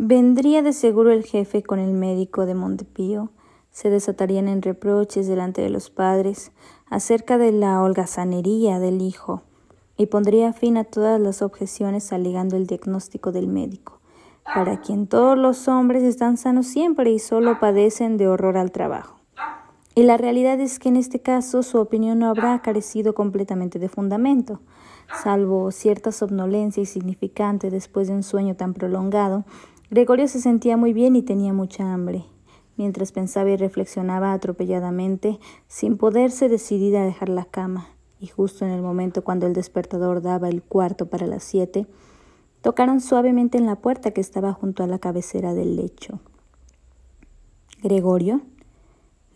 Vendría de seguro el jefe con el médico de Montepío, se desatarían en reproches delante de los padres acerca de la holgazanería del hijo, y pondría fin a todas las objeciones alegando el diagnóstico del médico, para quien todos los hombres están sanos siempre y solo padecen de horror al trabajo. Y la realidad es que en este caso su opinión no habrá carecido completamente de fundamento, salvo cierta somnolencia insignificante después de un sueño tan prolongado. Gregorio se sentía muy bien y tenía mucha hambre. Mientras pensaba y reflexionaba atropelladamente, sin poderse decidir a dejar la cama, y justo en el momento cuando el despertador daba el cuarto para las siete, tocaron suavemente en la puerta que estaba junto a la cabecera del lecho. Gregorio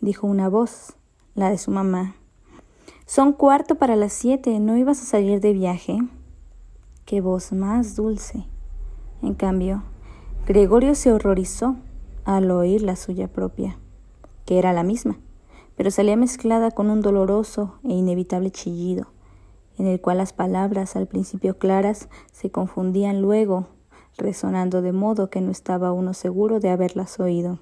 dijo una voz, la de su mamá. Son cuarto para las siete, ¿no ibas a salir de viaje? Qué voz más dulce. En cambio, Gregorio se horrorizó al oír la suya propia, que era la misma, pero salía mezclada con un doloroso e inevitable chillido, en el cual las palabras, al principio claras, se confundían luego, resonando de modo que no estaba uno seguro de haberlas oído.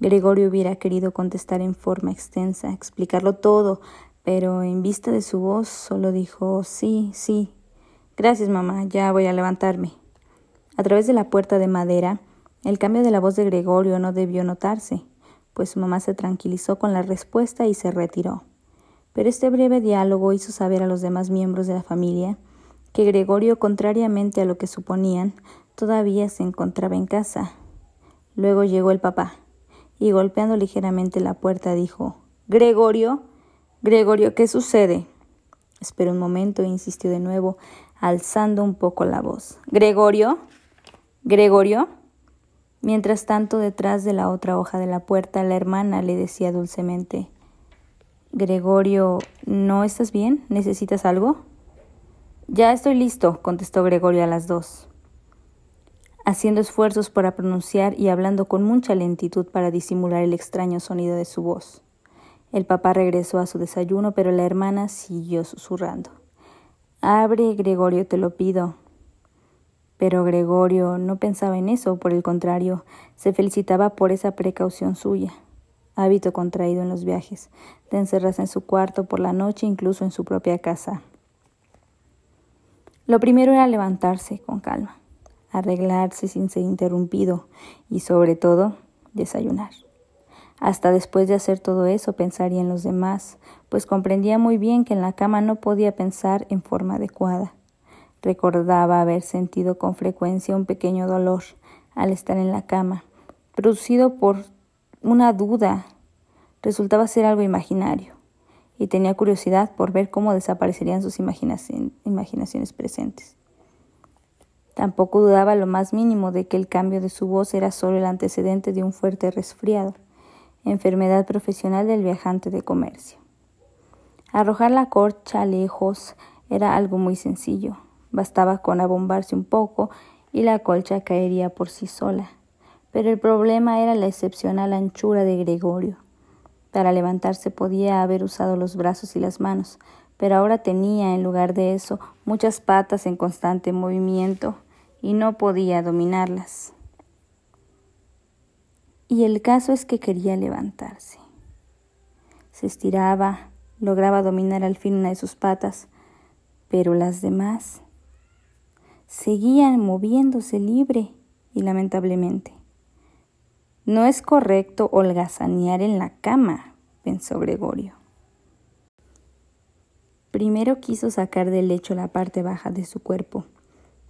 Gregorio hubiera querido contestar en forma extensa, explicarlo todo, pero en vista de su voz solo dijo sí, sí. Gracias, mamá, ya voy a levantarme. A través de la puerta de madera, el cambio de la voz de Gregorio no debió notarse, pues su mamá se tranquilizó con la respuesta y se retiró. Pero este breve diálogo hizo saber a los demás miembros de la familia que Gregorio, contrariamente a lo que suponían, todavía se encontraba en casa. Luego llegó el papá y golpeando ligeramente la puerta dijo Gregorio, Gregorio, ¿qué sucede? Esperó un momento e insistió de nuevo, alzando un poco la voz. Gregorio, Gregorio. Mientras tanto, detrás de la otra hoja de la puerta, la hermana le decía dulcemente Gregorio, ¿no estás bien? ¿Necesitas algo? Ya estoy listo, contestó Gregorio a las dos haciendo esfuerzos para pronunciar y hablando con mucha lentitud para disimular el extraño sonido de su voz. El papá regresó a su desayuno, pero la hermana siguió susurrando. Abre, Gregorio, te lo pido. Pero Gregorio no pensaba en eso, por el contrario, se felicitaba por esa precaución suya, hábito contraído en los viajes, de encerrarse en su cuarto por la noche, incluso en su propia casa. Lo primero era levantarse con calma arreglarse sin ser interrumpido y sobre todo desayunar. Hasta después de hacer todo eso pensaría en los demás, pues comprendía muy bien que en la cama no podía pensar en forma adecuada. Recordaba haber sentido con frecuencia un pequeño dolor al estar en la cama, producido por una duda. Resultaba ser algo imaginario, y tenía curiosidad por ver cómo desaparecerían sus imaginaciones presentes. Tampoco dudaba lo más mínimo de que el cambio de su voz era solo el antecedente de un fuerte resfriado, enfermedad profesional del viajante de comercio. Arrojar la corcha lejos era algo muy sencillo. Bastaba con abombarse un poco y la colcha caería por sí sola. Pero el problema era la excepcional anchura de Gregorio. Para levantarse podía haber usado los brazos y las manos, pero ahora tenía, en lugar de eso, muchas patas en constante movimiento y no podía dominarlas. Y el caso es que quería levantarse. Se estiraba, lograba dominar al fin una de sus patas, pero las demás seguían moviéndose libre y lamentablemente. No es correcto holgazanear en la cama, pensó Gregorio. Primero quiso sacar del lecho la parte baja de su cuerpo,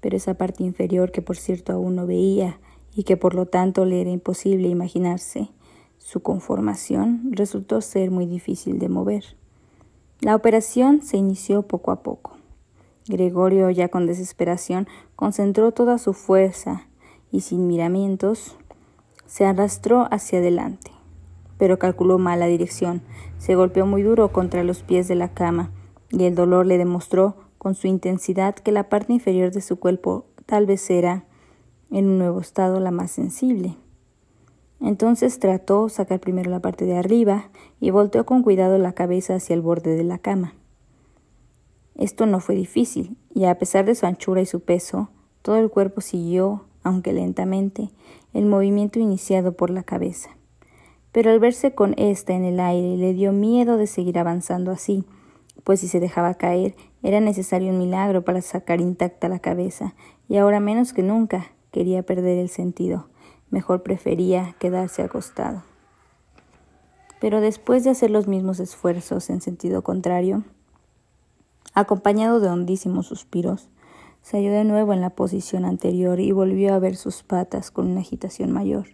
pero esa parte inferior que por cierto aún no veía y que por lo tanto le era imposible imaginarse su conformación, resultó ser muy difícil de mover. La operación se inició poco a poco. Gregorio, ya con desesperación, concentró toda su fuerza y sin miramientos se arrastró hacia adelante. Pero calculó mal la dirección, se golpeó muy duro contra los pies de la cama y el dolor le demostró con su intensidad que la parte inferior de su cuerpo tal vez era, en un nuevo estado, la más sensible. Entonces trató sacar primero la parte de arriba y volteó con cuidado la cabeza hacia el borde de la cama. Esto no fue difícil, y a pesar de su anchura y su peso, todo el cuerpo siguió aunque lentamente, el movimiento iniciado por la cabeza. Pero al verse con ésta en el aire le dio miedo de seguir avanzando así, pues si se dejaba caer era necesario un milagro para sacar intacta la cabeza, y ahora menos que nunca quería perder el sentido. Mejor prefería quedarse acostado. Pero después de hacer los mismos esfuerzos en sentido contrario, acompañado de hondísimos suspiros, se halló de nuevo en la posición anterior y volvió a ver sus patas con una agitación mayor.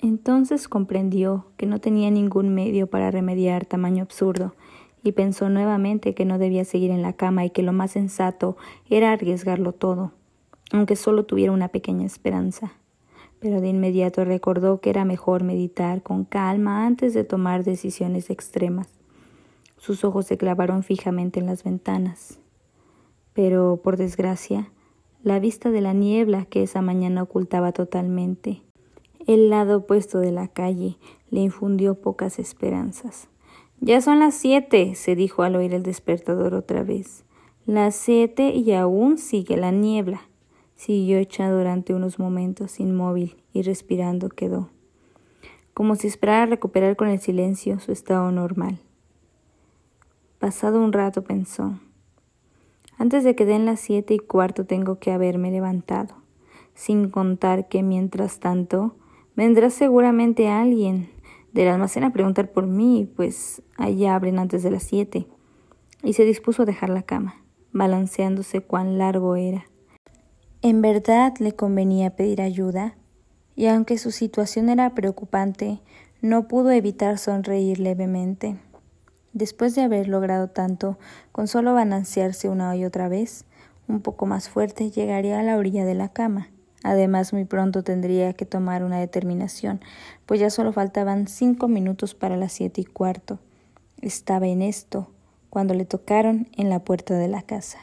Entonces comprendió que no tenía ningún medio para remediar tamaño absurdo y pensó nuevamente que no debía seguir en la cama y que lo más sensato era arriesgarlo todo, aunque solo tuviera una pequeña esperanza. Pero de inmediato recordó que era mejor meditar con calma antes de tomar decisiones extremas. Sus ojos se clavaron fijamente en las ventanas. Pero, por desgracia, la vista de la niebla que esa mañana ocultaba totalmente el lado opuesto de la calle le infundió pocas esperanzas. Ya son las siete, se dijo al oír el despertador otra vez. Las siete y aún sigue la niebla. Siguió echado durante unos momentos inmóvil y respirando quedó, como si esperara recuperar con el silencio su estado normal. Pasado un rato pensó, antes de que den las siete y cuarto tengo que haberme levantado, sin contar que mientras tanto vendrá seguramente alguien del almacén a preguntar por mí, pues allá abren antes de las siete. Y se dispuso a dejar la cama, balanceándose cuán largo era. En verdad le convenía pedir ayuda, y aunque su situación era preocupante, no pudo evitar sonreír levemente. Después de haber logrado tanto, con solo balancearse una y otra vez, un poco más fuerte, llegaría a la orilla de la cama. Además, muy pronto tendría que tomar una determinación, pues ya solo faltaban cinco minutos para las siete y cuarto. Estaba en esto cuando le tocaron en la puerta de la casa.